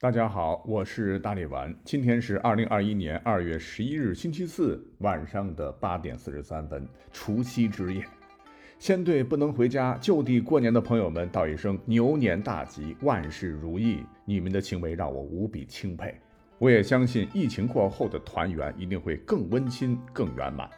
大家好，我是大力丸。今天是二零二一年二月十一日，星期四晚上的八点四十三分，除夕之夜。先对不能回家就地过年的朋友们道一声牛年大吉，万事如意。你们的行为让我无比钦佩。我也相信疫情过后的团圆一定会更温馨、更圆满。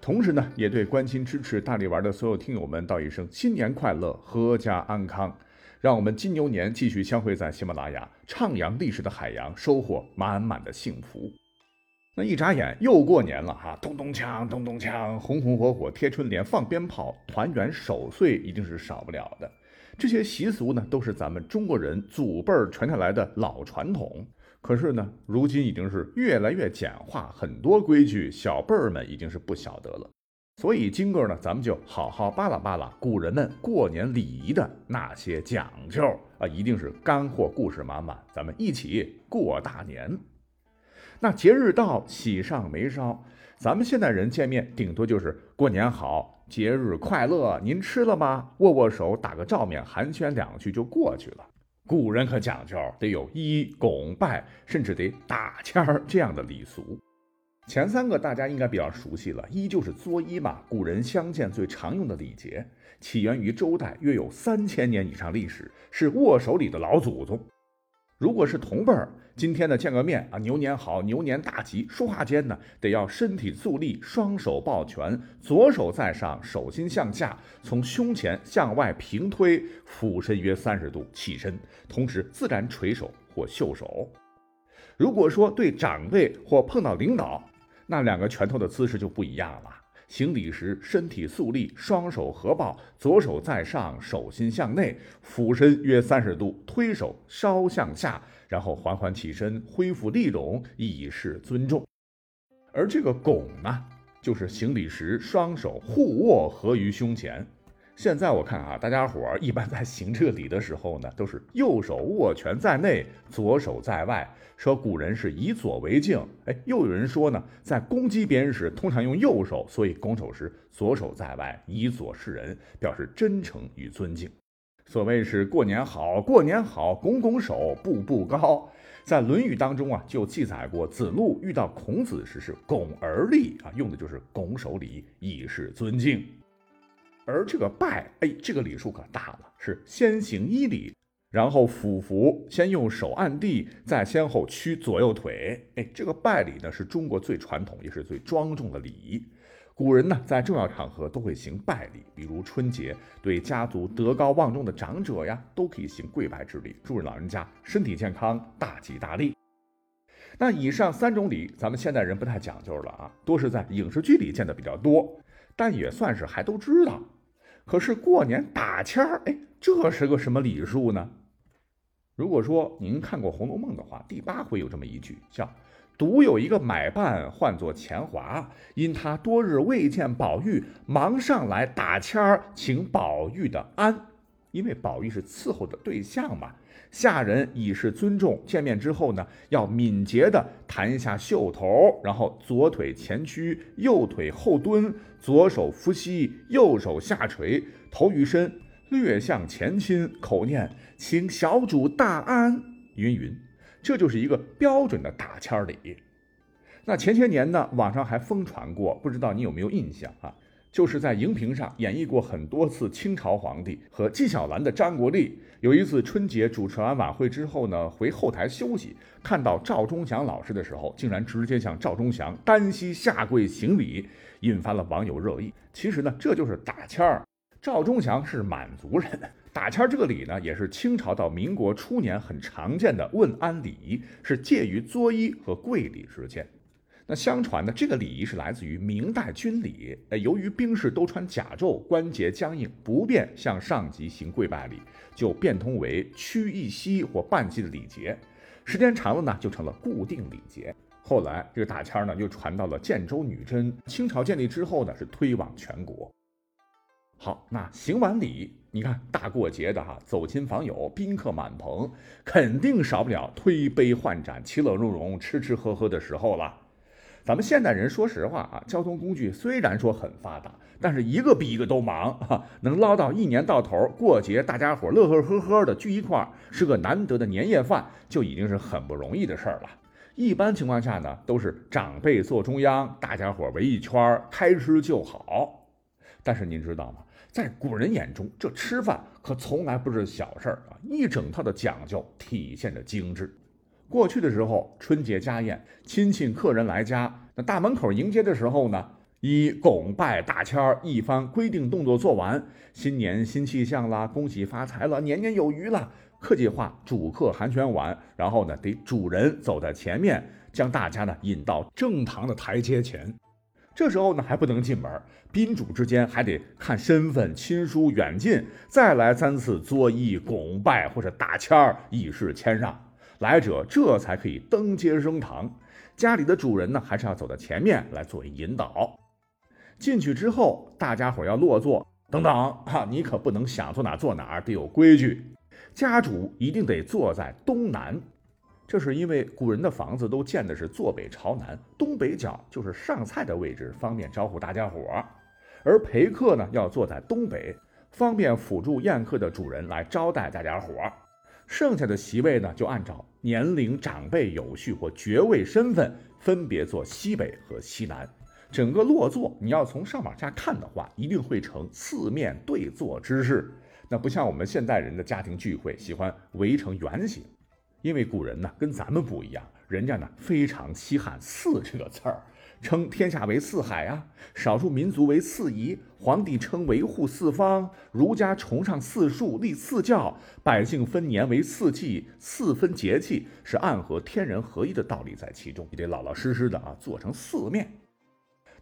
同时呢，也对关心支持大力丸的所有听友们道一声新年快乐，阖家安康。让我们金牛年继续相会在喜马拉雅，徜徉历史的海洋，收获满满的幸福。那一眨眼又过年了哈，咚咚锵，咚咚锵，红红火火贴春联，放鞭炮，团圆守岁一定是少不了的。这些习俗呢，都是咱们中国人祖辈儿传下来的老传统。可是呢，如今已经是越来越简化，很多规矩小辈儿们已经是不晓得了。所以今个呢，咱们就好好扒拉扒拉古人们过年礼仪的那些讲究啊，一定是干货故事满满，咱们一起过大年。那节日到，喜上眉梢，咱们现代人见面顶多就是过年好，节日快乐，您吃了吗？握握手，打个照面，寒暄两句就过去了。古人可讲究，得有揖、拱、拜，甚至得打签儿这样的礼俗。前三个大家应该比较熟悉了，一就是作揖嘛，古人相见最常用的礼节，起源于周代，约有三千年以上历史，是握手礼的老祖宗。如果是同辈儿，今天呢见个面啊，牛年好，牛年大吉。说话间呢，得要身体肃立，双手抱拳，左手在上，手心向下，从胸前向外平推，俯身约三十度，起身，同时自然垂手或袖手。如果说对长辈或碰到领导，那两个拳头的姿势就不一样了。行礼时，身体肃立，双手合抱，左手在上，手心向内，俯身约三十度，推手稍向下，然后缓缓起身，恢复立拢，以示尊重。而这个拱呢，就是行礼时双手互握合于胸前。现在我看啊，大家伙儿一般在行这个礼的时候呢，都是右手握拳在内，左手在外。说古人是以左为敬，哎，又有人说呢，在攻击别人时通常用右手，所以拱手时左手在外，以左示人，表示真诚与尊敬。所谓是过年好，过年好，拱拱手，步步高。在《论语》当中啊，就记载过子路遇到孔子时是拱而立啊，用的就是拱手礼，以示尊敬。而这个拜，哎，这个礼数可大了，是先行一礼，然后俯伏，先用手按地，再先后屈左右腿。哎，这个拜礼呢，是中国最传统也是最庄重的礼仪。古人呢，在重要场合都会行拜礼，比如春节，对家族德高望重的长者呀，都可以行跪拜之礼，祝老人家身体健康，大吉大利。那以上三种礼，咱们现代人不太讲究了啊，多是在影视剧里见的比较多，但也算是还都知道。可是过年打签儿，哎，这是个什么礼数呢？如果说您看过《红楼梦》的话，第八回有这么一句，叫“独有一个买办唤作钱华，因他多日未见宝玉，忙上来打签儿请宝玉的安，因为宝玉是伺候的对象嘛。”下人以示尊重，见面之后呢，要敏捷地弹一下袖头，然后左腿前屈，右腿后蹲，左手扶膝，右手下垂，头与身略向前倾，口念“请小主大安”，云云，这就是一个标准的打签礼。那前些年呢，网上还疯传过，不知道你有没有印象啊？就是在荧屏上演绎过很多次清朝皇帝和纪晓岚的张国立。有一次春节主持完晚会之后呢，回后台休息，看到赵忠祥老师的时候，竟然直接向赵忠祥单膝下跪行礼，引发了网友热议。其实呢，这就是打签儿。赵忠祥是满族人，打签儿这个礼呢，也是清朝到民国初年很常见的问安礼仪，是介于作揖和跪礼之间。那相传呢，这个礼仪是来自于明代军礼。呃，由于兵士都穿甲胄，关节僵硬，不便向上级行跪拜礼，就变通为屈一膝或半膝的礼节。时间长了呢，就成了固定礼节。后来这个打签儿呢，又传到了建州女真。清朝建立之后呢，是推广全国。好，那行完礼，你看大过节的哈，走亲访友，宾客满棚，肯定少不了推杯换盏、其乐融融、吃吃喝喝的时候了。咱们现代人说实话啊，交通工具虽然说很发达，但是一个比一个都忙啊，能捞到一年到头过节大家伙乐乐呵呵的聚一块儿，是个难得的年夜饭，就已经是很不容易的事儿了。一般情况下呢，都是长辈坐中央，大家伙围一圈儿开吃就好。但是您知道吗？在古人眼中，这吃饭可从来不是小事儿啊，一整套的讲究体现着精致。过去的时候，春节家宴，亲戚客人来家，那大门口迎接的时候呢，以拱拜大签儿一番规定动作做完，新年新气象啦，恭喜发财了，年年有余了。客气话，主客寒暄完，然后呢，得主人走在前面，将大家呢引到正堂的台阶前。这时候呢，还不能进门，宾主之间还得看身份、亲疏远近，再来三次作揖、拱拜或者打签儿，以示谦让。来者这才可以登阶升堂，家里的主人呢，还是要走到前面来作为引导。进去之后，大家伙要落座，等等哈，你可不能想坐哪坐哪，得有规矩。家主一定得坐在东南，这是因为古人的房子都建的是坐北朝南，东北角就是上菜的位置，方便招呼大家伙。而陪客呢，要坐在东北，方便辅助宴客的主人来招待大家伙。剩下的席位呢，就按照年龄、长辈有序或爵位身份，分别坐西北和西南。整个落座，你要从上往下看的话，一定会呈四面对坐之势。那不像我们现代人的家庭聚会，喜欢围成圆形。因为古人呢，跟咱们不一样，人家呢非常稀罕“四”这个字儿。称天下为四海啊，少数民族为四夷，皇帝称维护四方，儒家崇尚四术立四教，百姓分年为四季，四分节气是暗合天人合一的道理在其中。你得老老实实的啊，做成四面。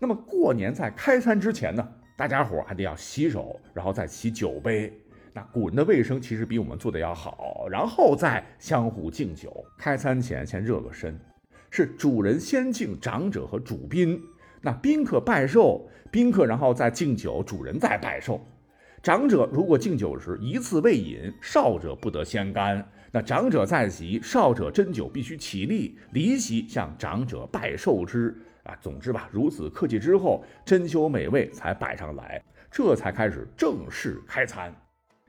那么过年在开餐之前呢，大家伙还得要洗手，然后再洗酒杯。那古人的卫生其实比我们做的要好，然后再相互敬酒。开餐前先热个身。是主人先敬长者和主宾，那宾客拜寿，宾客然后再敬酒，主人再拜寿。长者如果敬酒时一次未饮，少者不得先干。那长者在席，少者斟酒必须起立离席向长者拜寿之。啊，总之吧，如此客气之后，珍馐美味才摆上来，这才开始正式开餐。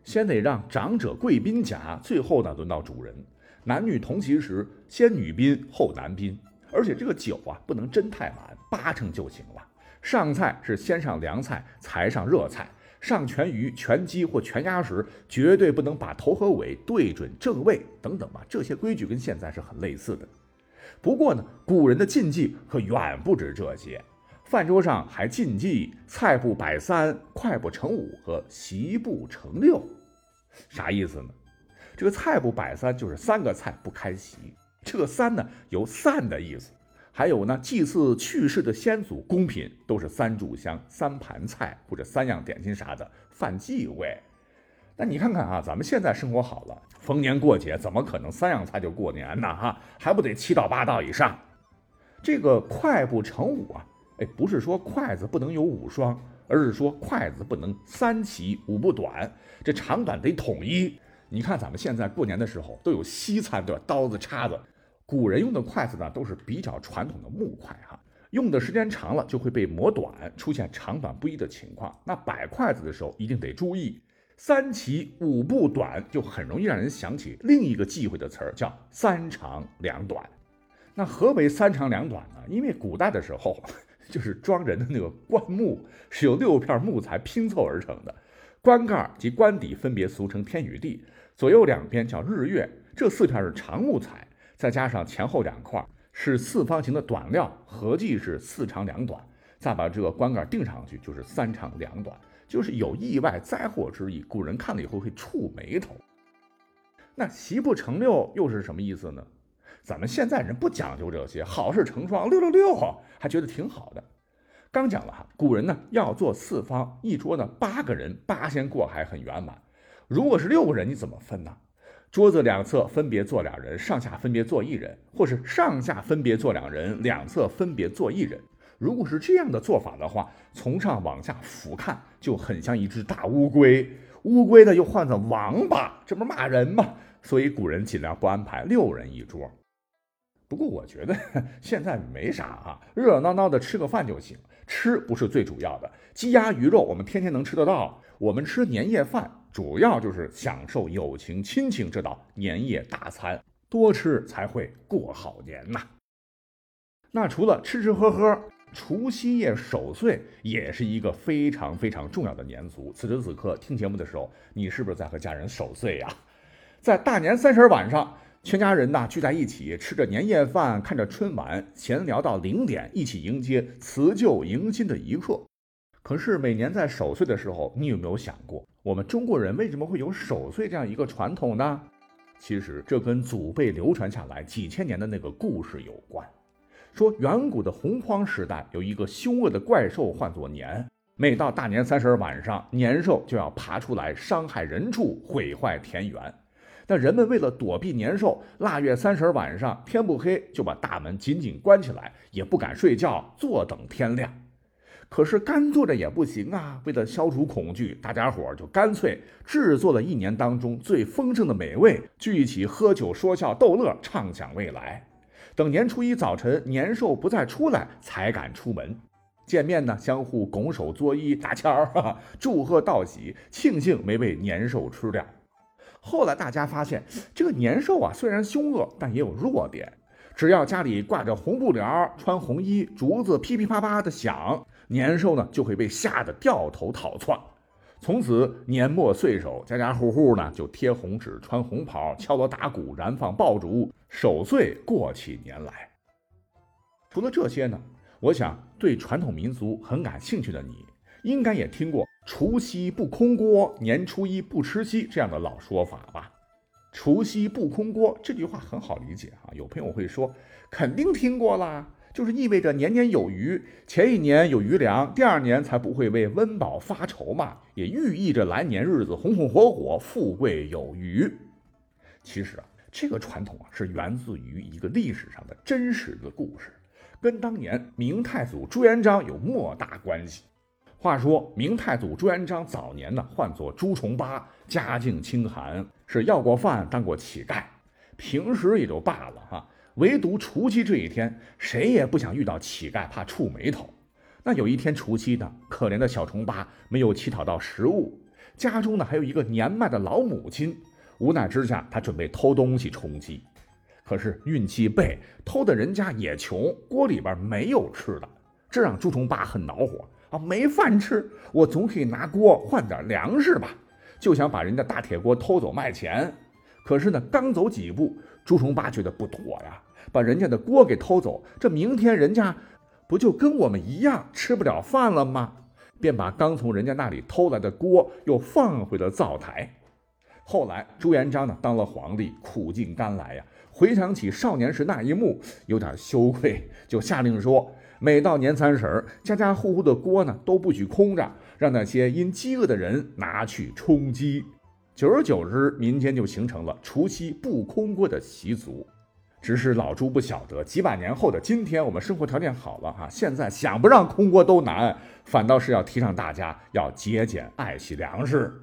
先得让长者贵宾甲，最后呢轮到主人。男女同席时，先女宾后男宾，而且这个酒啊不能斟太满，八成就行了。上菜是先上凉菜，才上热菜。上全鱼、全鸡或全鸭时，绝对不能把头和尾对准正位，等等吧。这些规矩跟现在是很类似的。不过呢，古人的禁忌可远不止这些。饭桌上还禁忌菜不摆三，筷不成五和席不成六，啥意思呢？这个菜不摆三，就是三个菜不开席。这个三呢，有散的意思。还有呢，祭祀去世的先祖贡品都是三炷香、三盘菜或者三样点心啥的，犯忌讳。那你看看啊，咱们现在生活好了，逢年过节怎么可能三样菜就过年呢？哈，还不得七道八道以上？这个筷不成五啊，哎，不是说筷子不能有五双，而是说筷子不能三齐五不短，这长短得统一。你看，咱们现在过年的时候都有西餐，对吧？刀子、叉子，古人用的筷子呢，都是比较传统的木筷，哈，用的时间长了就会被磨短，出现长短不一的情况。那摆筷子的时候一定得注意，三齐五不短，就很容易让人想起另一个忌讳的词儿，叫三长两短。那何为三长两短呢？因为古代的时候，就是装人的那个棺木是由六片木材拼凑而成的，棺盖及棺底分别俗称天与地。左右两边叫日月，这四片是长木材，再加上前后两块是四方形的短料，合计是四长两短。再把这个棺盖钉上去，就是三长两短，就是有意外灾祸之意。古人看了以后会触眉头。那席不成六又是什么意思呢？咱们现在人不讲究这些，好事成双，六六六，还觉得挺好的。刚讲了哈，古人呢要做四方，一桌呢八个人，八仙过海很圆满。如果是六个人，你怎么分呢？桌子两侧分别坐两人，上下分别坐一人，或是上下分别坐两人，两侧分别坐一人。如果是这样的做法的话，从上往下俯瞰，就很像一只大乌龟。乌龟呢又唤作王八，这不是骂人吗？所以古人尽量不安排六人一桌。不过我觉得 现在没啥啊，热热闹闹的吃个饭就行，吃不是最主要的。鸡鸭鱼肉我们天天能吃得到，我们吃年夜饭主要就是享受友情亲情这道年夜大餐，多吃才会过好年呐。那除了吃吃喝喝，除夕夜守岁也是一个非常非常重要的年俗。此时此刻听节目的时候，你是不是在和家人守岁呀？在大年三十晚上。全家人呐聚在一起，吃着年夜饭，看着春晚，闲聊到零点，一起迎接辞旧迎新的一刻。可是每年在守岁的时候，你有没有想过，我们中国人为什么会有守岁这样一个传统呢？其实这跟祖辈流传下来几千年的那个故事有关。说远古的洪荒时代，有一个凶恶的怪兽，唤作年。每到大年三十晚上，年兽就要爬出来伤害人畜，毁坏田园。那人们为了躲避年兽，腊月三十晚上天不黑就把大门紧紧关起来，也不敢睡觉，坐等天亮。可是干坐着也不行啊！为了消除恐惧，大家伙就干脆制作了一年当中最丰盛的美味，聚一起喝酒说笑逗乐，畅想未来。等年初一早晨年兽不再出来，才敢出门。见面呢，相互拱手作揖，打签儿，祝贺道喜，庆幸没被年兽吃掉。后来大家发现，这个年兽啊，虽然凶恶，但也有弱点。只要家里挂着红布帘儿，穿红衣，竹子噼噼啪啪的响，年兽呢就会被吓得掉头逃窜。从此年末岁首，家家户户呢就贴红纸、穿红袍、敲锣打鼓、燃放爆竹，守岁过起年来。除了这些呢，我想对传统民俗很感兴趣的你。应该也听过“除夕不空锅，年初一不吃稀”这样的老说法吧？“除夕不空锅”这句话很好理解啊。有朋友会说，肯定听过啦，就是意味着年年有余，前一年有余粮，第二年才不会为温饱发愁嘛，也寓意着来年日子红红火火，富贵有余。其实啊，这个传统啊是源自于一个历史上的真实的故事，跟当年明太祖朱元璋有莫大关系。话说明太祖朱元璋早年呢，唤作朱重八，家境清寒，是要过饭，当过乞丐。平时也就罢了哈，唯独除夕这一天，谁也不想遇到乞丐，怕触眉头。那有一天除夕呢，可怜的小重八没有乞讨到食物，家中呢还有一个年迈的老母亲。无奈之下，他准备偷东西充饥，可是运气背，偷的人家也穷，锅里边没有吃的，这让朱重八很恼火。啊，没饭吃，我总可以拿锅换点粮食吧？就想把人家大铁锅偷走卖钱。可是呢，刚走几步，朱重八觉得不妥呀，把人家的锅给偷走，这明天人家不就跟我们一样吃不了饭了吗？便把刚从人家那里偷来的锅又放回了灶台。后来朱元璋呢当了皇帝，苦尽甘来呀，回想起少年时那一幕，有点羞愧，就下令说。每到年三十，家家户户的锅呢都不许空着，让那些因饥饿的人拿去充饥。久而久之，民间就形成了除夕不空锅的习俗。只是老朱不晓得，几百年后的今天，我们生活条件好了哈，现在想不让空锅都难，反倒是要提倡大家要节俭爱惜粮食。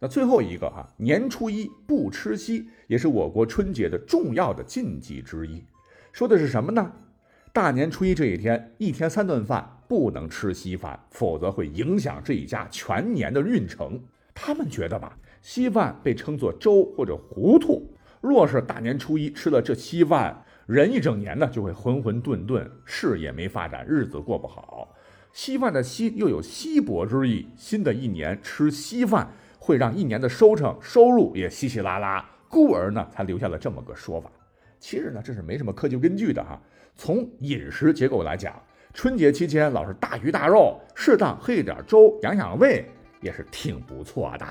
那最后一个哈，年初一不吃稀，也是我国春节的重要的禁忌之一。说的是什么呢？大年初一这一天，一天三顿饭不能吃稀饭，否则会影响这一家全年的运程。他们觉得吧，稀饭被称作粥或者糊涂，若是大年初一吃了这稀饭，人一整年呢就会浑浑沌沌，事业没发展，日子过不好。稀饭的稀又有稀薄之意，新的一年吃稀饭会让一年的收成收入也稀稀拉拉，故而呢才留下了这么个说法。其实呢，这是没什么科学根据的哈。从饮食结构来讲，春节期间老是大鱼大肉，适当喝一点粥养养胃也是挺不错的。